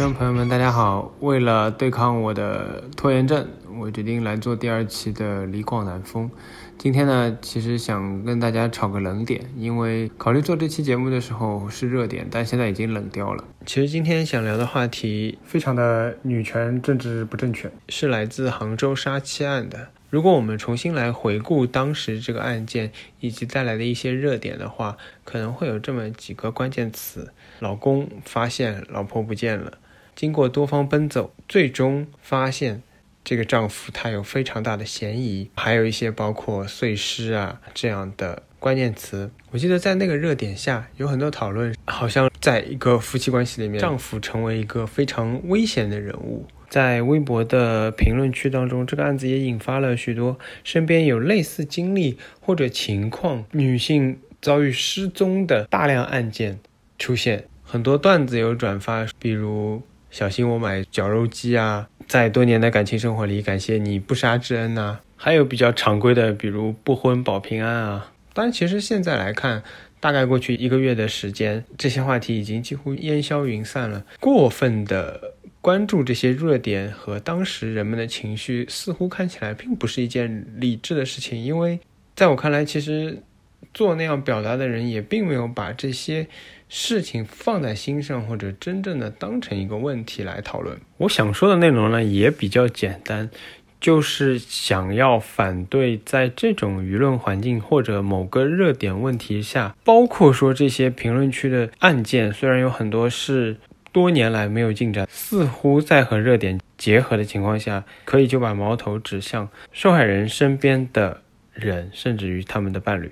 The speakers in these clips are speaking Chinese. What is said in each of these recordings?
司。听众朋友们，大家好！为了对抗我的拖延症，我决定来做第二期的《李广南风》。今天呢，其实想跟大家炒个冷点，因为考虑做这期节目的时候是热点，但现在已经冷掉了。其实今天想聊的话题非常的女权政治不正确，是来自杭州杀妻案的。如果我们重新来回顾当时这个案件以及带来的一些热点的话，可能会有这么几个关键词：老公发现老婆不见了，经过多方奔走，最终发现这个丈夫他有非常大的嫌疑，还有一些包括碎尸啊这样的关键词。我记得在那个热点下有很多讨论，好像在一个夫妻关系里面，丈夫成为一个非常危险的人物。在微博的评论区当中，这个案子也引发了许多身边有类似经历或者情况女性遭遇失踪的大量案件出现。很多段子有转发，比如“小心我买绞肉机啊”，在多年的感情生活里，感谢你不杀之恩呐。还有比较常规的，比如“不婚保平安”啊。当然，其实现在来看，大概过去一个月的时间，这些话题已经几乎烟消云散了。过分的。关注这些热点和当时人们的情绪，似乎看起来并不是一件理智的事情。因为在我看来，其实做那样表达的人也并没有把这些事情放在心上，或者真正的当成一个问题来讨论。我想说的内容呢，也比较简单，就是想要反对在这种舆论环境或者某个热点问题下，包括说这些评论区的案件，虽然有很多是。多年来没有进展，似乎在和热点结合的情况下，可以就把矛头指向受害人身边的人，甚至于他们的伴侣。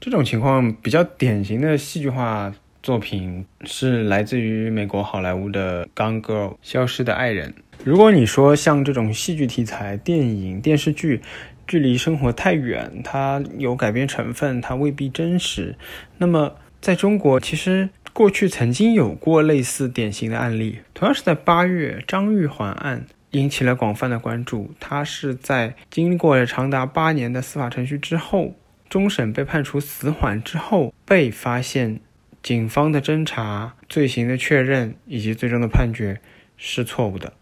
这种情况比较典型的戏剧化作品是来自于美国好莱坞的《Gone Girl》消失的爱人。如果你说像这种戏剧题材电影、电视剧，距离生活太远，它有改编成分，它未必真实。那么在中国，其实。过去曾经有过类似典型的案例，同样是在八月，张玉环案引起了广泛的关注。他是在经过了长达八年的司法程序之后，终审被判处死缓之后，被发现警方的侦查、罪行的确认以及最终的判决是错误的。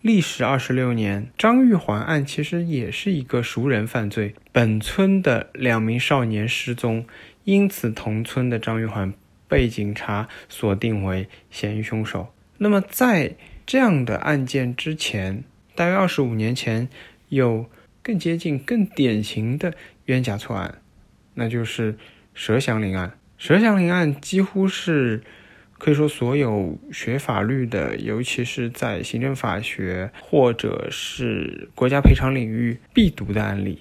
历时二十六年，张玉环案其实也是一个熟人犯罪，本村的两名少年失踪，因此同村的张玉环。被警察锁定为嫌疑凶手。那么，在这样的案件之前，大约二十五年前，有更接近、更典型的冤假错案，那就是佘祥林案。佘祥林案几乎是可以说所有学法律的，尤其是在行政法学或者是国家赔偿领域必读的案例。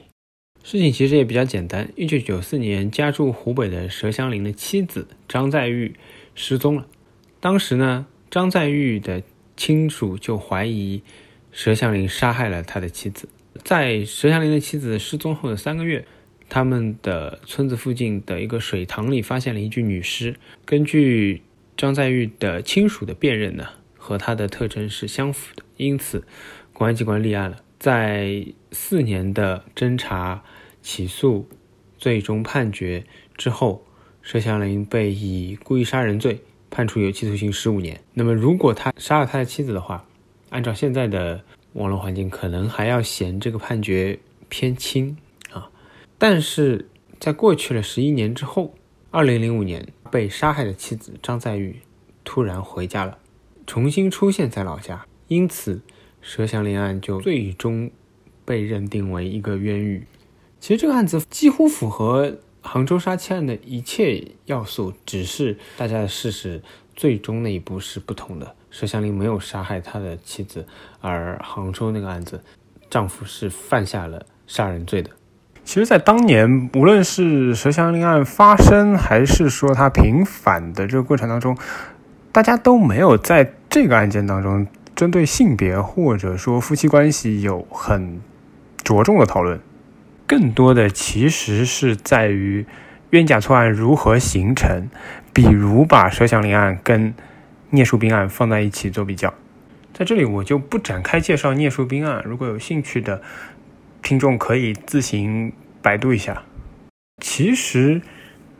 事情其实也比较简单。一九九四年，家住湖北的佘祥林的妻子张在玉失踪了。当时呢，张在玉的亲属就怀疑佘祥林杀害了他的妻子。在佘祥林的妻子失踪后的三个月，他们的村子附近的一个水塘里发现了一具女尸。根据张在玉的亲属的辨认呢，和他的特征是相符的，因此公安机关立案了。在四年的侦查、起诉、最终判决之后，佘祥林被以故意杀人罪判处有期徒刑十五年。那么，如果他杀了他的妻子的话，按照现在的网络环境，可能还要嫌这个判决偏轻。但是在过去了十一年之后，二零零五年被杀害的妻子张在玉突然回家了，重新出现在老家，因此。佘祥林案就最终被认定为一个冤狱。其实这个案子几乎符合杭州杀妻案的一切要素，只是大家的事实最终那一步是不同的。佘祥林没有杀害他的妻子，而杭州那个案子，丈夫是犯下了杀人罪的。其实，在当年，无论是佘祥林案发生，还是说他平反的这个过程当中，大家都没有在这个案件当中。针对性别或者说夫妻关系有很着重的讨论，更多的其实是在于冤假错案如何形成，比如把佘祥林案跟聂树斌案放在一起做比较。在这里我就不展开介绍聂树斌案，如果有兴趣的听众可以自行百度一下。其实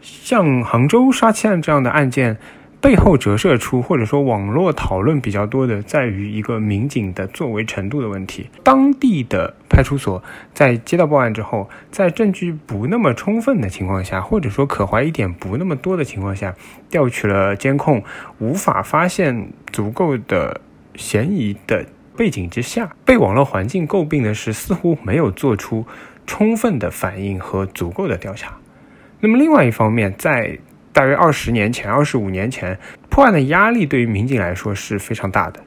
像杭州杀妻案这样的案件。背后折射出或者说网络讨论比较多的，在于一个民警的作为程度的问题。当地的派出所，在接到报案之后，在证据不那么充分的情况下，或者说可怀疑点不那么多的情况下，调取了监控，无法发现足够的嫌疑的背景之下，被网络环境诟病的是，似乎没有做出充分的反应和足够的调查。那么，另外一方面，在大约二十年前、二十五年前，破案的压力对于民警来说是非常大的，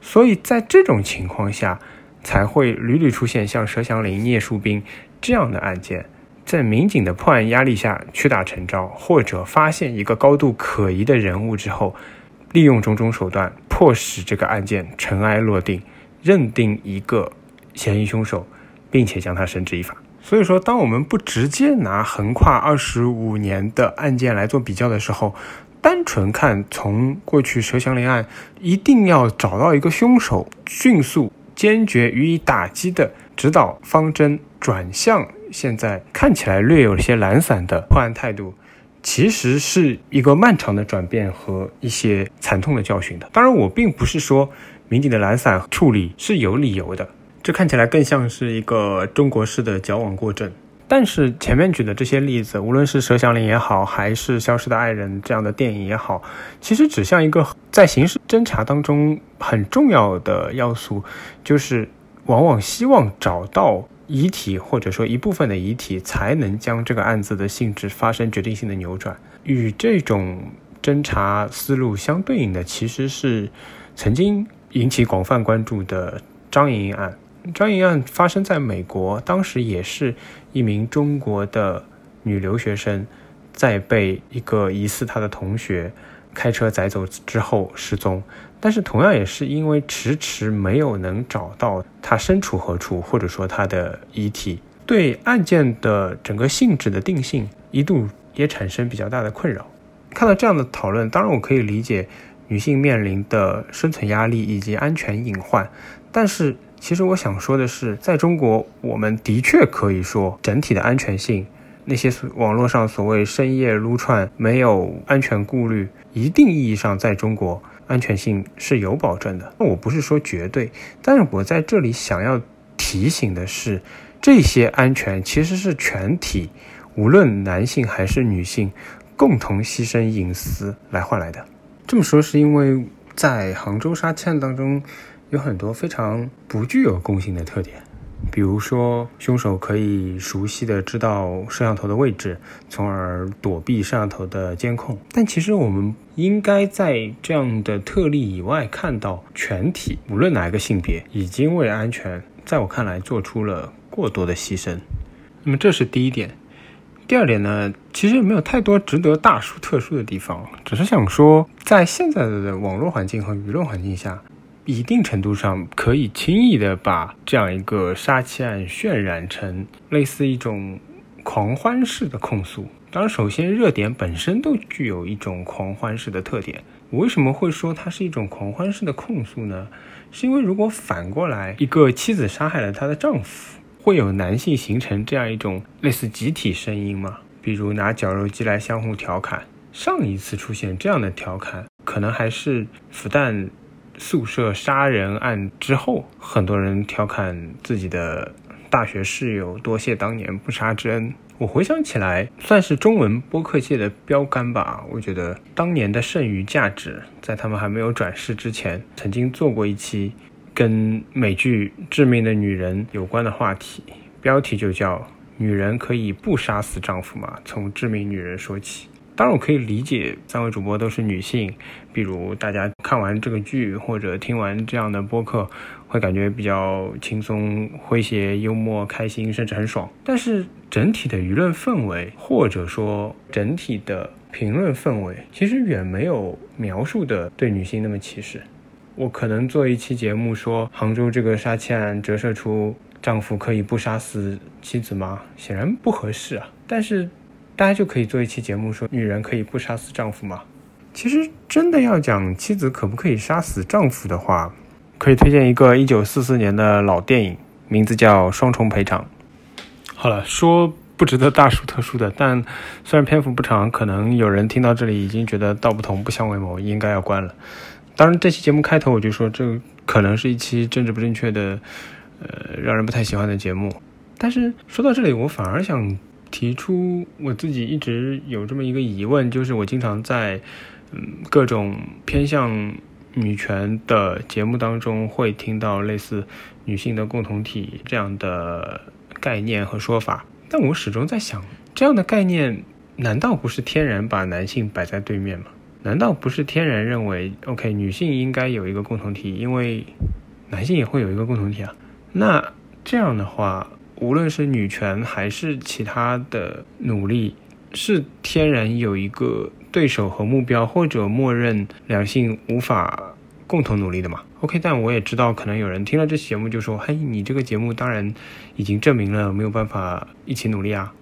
所以在这种情况下，才会屡屡出现像佘祥林、聂树斌这样的案件，在民警的破案压力下屈打成招，或者发现一个高度可疑的人物之后，利用种种手段迫使这个案件尘埃落定，认定一个嫌疑凶手，并且将他绳之以法。所以说，当我们不直接拿横跨二十五年的案件来做比较的时候，单纯看从过去佘祥林案，一定要找到一个凶手，迅速坚决予以打击的指导方针，转向现在看起来略有些懒散的破案态度，其实是一个漫长的转变和一些惨痛的教训的。当然，我并不是说民警的懒散处理是有理由的。这看起来更像是一个中国式的矫枉过正，但是前面举的这些例子，无论是佘祥林也好，还是《消失的爱人》这样的电影也好，其实指向一个在刑事侦查当中很重要的要素，就是往往希望找到遗体或者说一部分的遗体，才能将这个案子的性质发生决定性的扭转。与这种侦查思路相对应的，其实是曾经引起广泛关注的张莹莹案。张莹案发生在美国，当时也是一名中国的女留学生，在被一个疑似她的同学开车载走之后失踪。但是同样也是因为迟迟没有能找到她身处何处，或者说她的遗体，对案件的整个性质的定性一度也产生比较大的困扰。看到这样的讨论，当然我可以理解女性面临的生存压力以及安全隐患，但是。其实我想说的是，在中国，我们的确可以说整体的安全性，那些网络上所谓深夜撸串没有安全顾虑，一定意义上在中国安全性是有保证的。那我不是说绝对，但是我在这里想要提醒的是，这些安全其实是全体，无论男性还是女性，共同牺牲隐私来换来的。这么说是因为在杭州杀妻案当中。有很多非常不具有共性的特点，比如说凶手可以熟悉的知道摄像头的位置，从而躲避摄像头的监控。但其实我们应该在这样的特例以外看到，全体无论哪一个性别，已经为安全，在我看来做出了过多的牺牲。那么这是第一点。第二点呢，其实也没有太多值得大书特书的地方，只是想说，在现在的网络环境和舆论环境下。一定程度上可以轻易的把这样一个杀妻案渲染成类似一种狂欢式的控诉。当然，首先热点本身都具有一种狂欢式的特点。我为什么会说它是一种狂欢式的控诉呢？是因为如果反过来，一个妻子杀害了她的丈夫，会有男性形成这样一种类似集体声音吗？比如拿绞肉机来相互调侃。上一次出现这样的调侃，可能还是复旦。宿舍杀人案之后，很多人调侃自己的大学室友，多谢当年不杀之恩。我回想起来，算是中文播客界的标杆吧。我觉得当年的剩余价值，在他们还没有转世之前，曾经做过一期跟美剧《致命的女人》有关的话题，标题就叫“女人可以不杀死丈夫吗？从致命女人说起”。当然，我可以理解三位主播都是女性，比如大家看完这个剧或者听完这样的播客，会感觉比较轻松、诙谐、幽默、开心，甚至很爽。但是整体的舆论氛围，或者说整体的评论氛围，其实远没有描述的对女性那么歧视。我可能做一期节目说杭州这个杀妻案折射出丈夫可以不杀死妻子吗？显然不合适啊。但是。大家就可以做一期节目，说女人可以不杀死丈夫吗？其实真的要讲妻子可不可以杀死丈夫的话，可以推荐一个一九四四年的老电影，名字叫《双重赔偿》。好了，说不值得大书特书的。但虽然篇幅不长，可能有人听到这里已经觉得道不同不相为谋，应该要关了。当然，这期节目开头我就说，这可能是一期政治不正确的，呃，让人不太喜欢的节目。但是说到这里，我反而想提出我自己一直有这么一个疑问，就是我经常在嗯各种偏向女权的节目当中会听到类似女性的共同体这样的概念和说法，但我始终在想，这样的概念难道不是天然把男性摆在对面吗？难道不是天然认为，OK，女性应该有一个共同体，因为男性也会有一个共同体啊？那这样的话，无论是女权还是其他的努力，是天然有一个对手和目标，或者默认两性无法共同努力的嘛？OK，但我也知道，可能有人听了这节目就说：“嘿，你这个节目当然已经证明了没有办法一起努力啊。”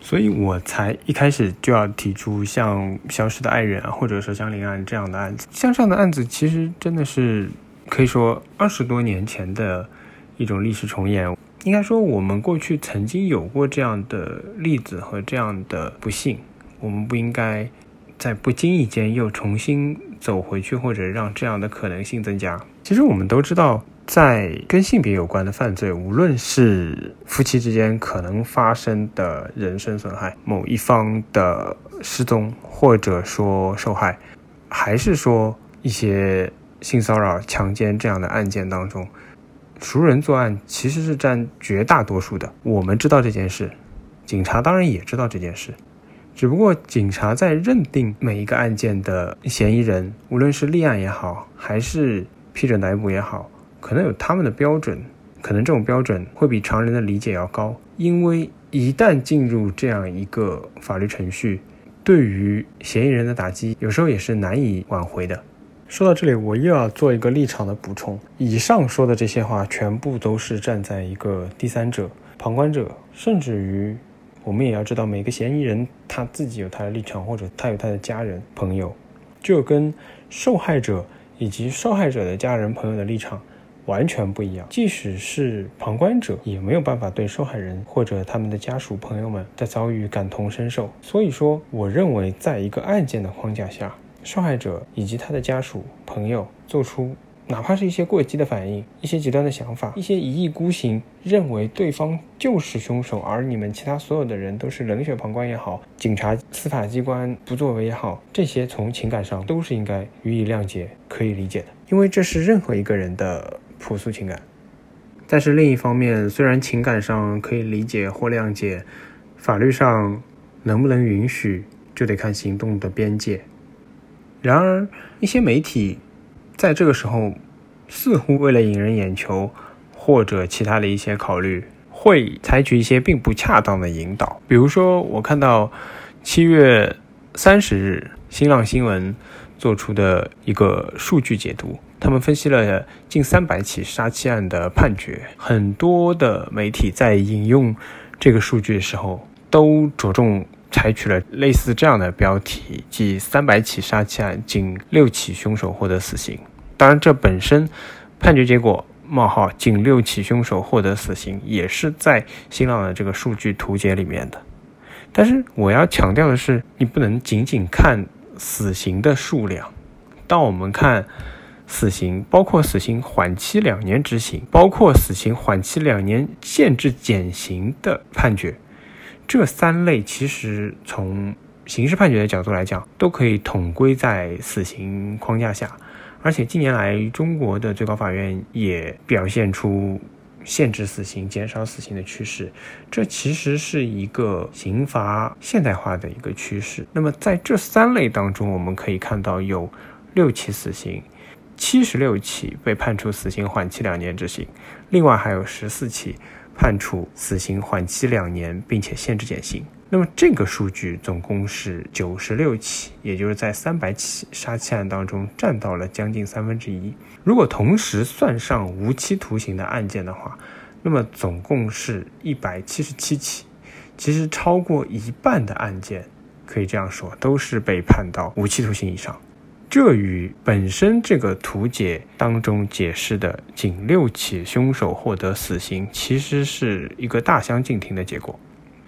所以我才一开始就要提出像《消失的爱人》啊，或者说像林案这样的案子。像这样的案子，其实真的是可以说二十多年前的一种历史重演。应该说，我们过去曾经有过这样的例子和这样的不幸，我们不应该在不经意间又重新走回去，或者让这样的可能性增加。其实我们都知道。在跟性别有关的犯罪，无论是夫妻之间可能发生的人身损害、某一方的失踪，或者说受害，还是说一些性骚扰、强奸这样的案件当中，熟人作案其实是占绝大多数的。我们知道这件事，警察当然也知道这件事，只不过警察在认定每一个案件的嫌疑人，无论是立案也好，还是批准逮捕也好。可能有他们的标准，可能这种标准会比常人的理解要高，因为一旦进入这样一个法律程序，对于嫌疑人的打击有时候也是难以挽回的。说到这里，我又要做一个立场的补充。以上说的这些话，全部都是站在一个第三者、旁观者，甚至于我们也要知道，每个嫌疑人他自己有他的立场，或者他有他的家人、朋友，就跟受害者以及受害者的家人、朋友的立场。完全不一样，即使是旁观者，也没有办法对受害人或者他们的家属、朋友们的遭遇感同身受。所以说，我认为，在一个案件的框架下，受害者以及他的家属、朋友做出哪怕是一些过激的反应、一些极端的想法、一些一意孤行，认为对方就是凶手，而你们其他所有的人都是冷血旁观也好，警察、司法机关不作为也好，这些从情感上都是应该予以谅解、可以理解的，因为这是任何一个人的。朴素情感，但是另一方面，虽然情感上可以理解或谅解，法律上能不能允许，就得看行动的边界。然而，一些媒体在这个时候，似乎为了引人眼球或者其他的一些考虑，会采取一些并不恰当的引导。比如说，我看到七月三十日新浪新闻做出的一个数据解读。他们分析了近三百起杀妻案的判决，很多的媒体在引用这个数据的时候，都着重采取了类似这样的标题，即三百起杀妻案，仅六起凶手获得死刑。当然，这本身判决结果冒号仅六起凶手获得死刑，也是在新浪的这个数据图解里面的。但是我要强调的是，你不能仅仅看死刑的数量，当我们看。死刑包括死刑缓期两年执行，包括死刑缓期两年限制减刑的判决，这三类其实从刑事判决的角度来讲，都可以统归在死刑框架下。而且近年来，中国的最高法院也表现出限制死刑、减少死刑的趋势，这其实是一个刑罚现代化的一个趋势。那么在这三类当中，我们可以看到有六起死刑。七十六起被判处死刑缓期两年执行，另外还有十四起判处死刑缓期两年，并且限制减刑。那么这个数据总共是九十六起，也就是在三百起杀妻案当中占到了将近三分之一。如果同时算上无期徒刑的案件的话，那么总共是一百七十七起。其实超过一半的案件，可以这样说，都是被判到无期徒刑以上。这与本身这个图解当中解释的仅六起凶手获得死刑，其实是一个大相径庭的结果。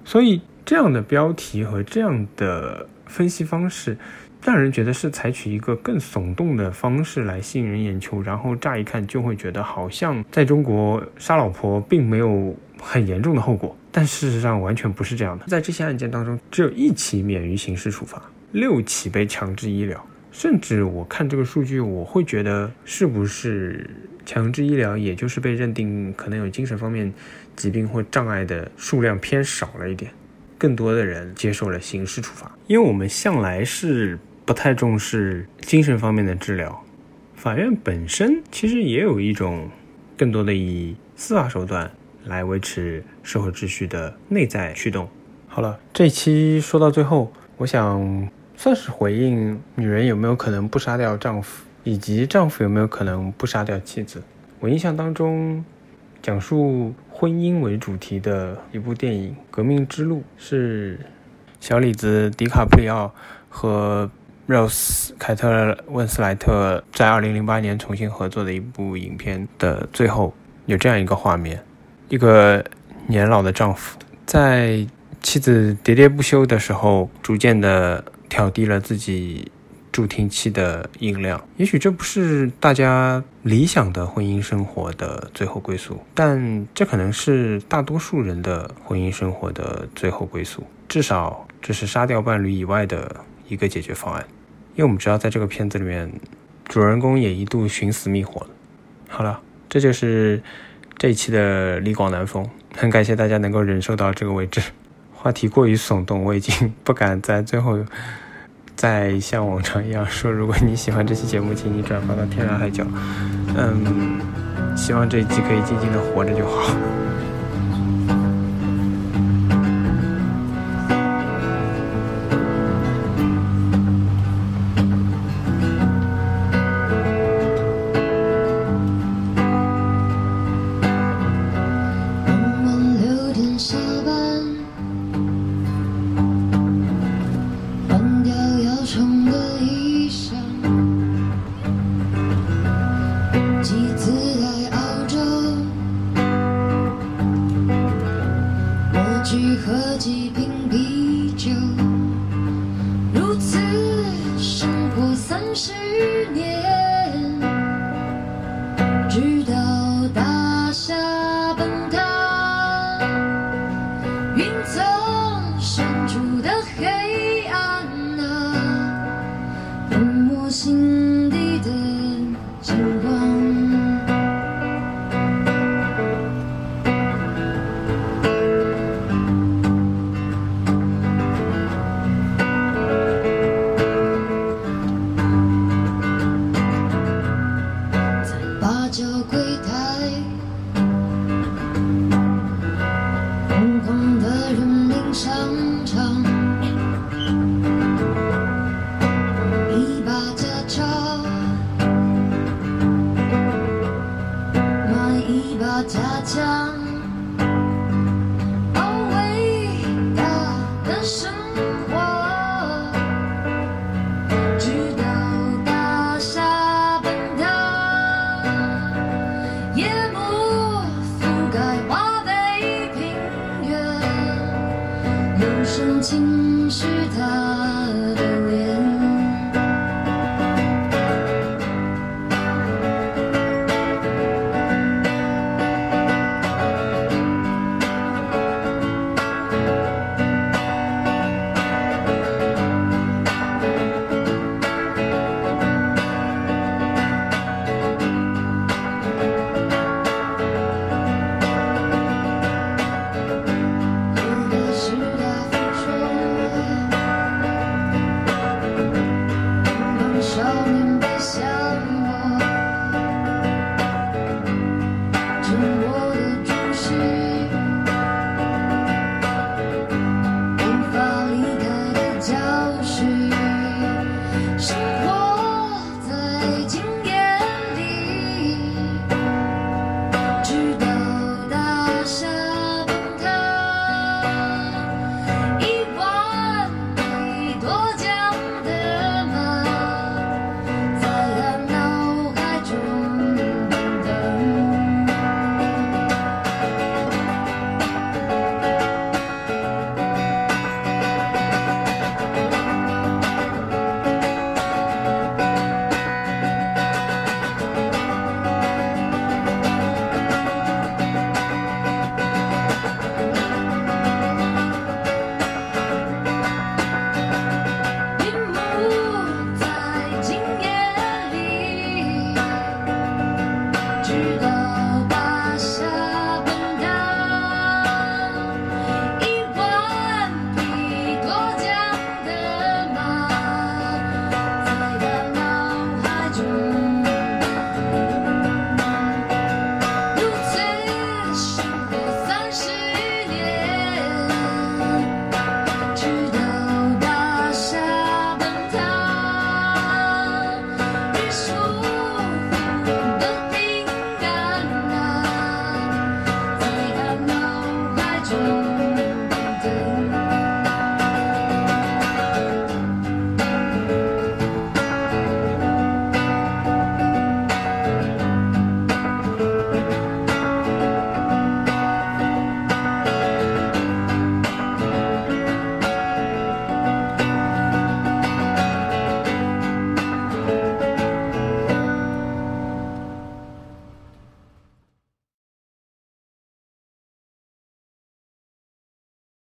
所以，这样的标题和这样的分析方式，让人觉得是采取一个更耸动的方式来吸引人眼球，然后乍一看就会觉得好像在中国杀老婆并没有很严重的后果，但事实上完全不是这样的。在这些案件当中，只有一起免于刑事处罚，六起被强制医疗。甚至我看这个数据，我会觉得是不是强制医疗，也就是被认定可能有精神方面疾病或障碍的数量偏少了一点，更多的人接受了刑事处罚。因为我们向来是不太重视精神方面的治疗，法院本身其实也有一种更多的以司法手段来维持社会秩序的内在驱动。好了，这期说到最后，我想。算是回应女人有没有可能不杀掉丈夫，以及丈夫有没有可能不杀掉妻子。我印象当中，讲述婚姻为主题的一部电影《革命之路》是小李子、迪卡普里奥和 Rose 凯特温斯莱特在2008年重新合作的一部影片的最后，有这样一个画面：一个年老的丈夫在妻子喋喋不休的时候，逐渐的。调低了自己助听器的音量，也许这不是大家理想的婚姻生活的最后归宿，但这可能是大多数人的婚姻生活的最后归宿。至少这是杀掉伴侣以外的一个解决方案。因为我们知道，在这个片子里面，主人公也一度寻死觅活。好了，这就是这一期的李广南风。很感谢大家能够忍受到这个位置。话题过于耸动，我已经不敢在最后再像往常一样说。如果你喜欢这期节目，请你转发到天涯海角。嗯，希望这一集可以静静的活着就好。情。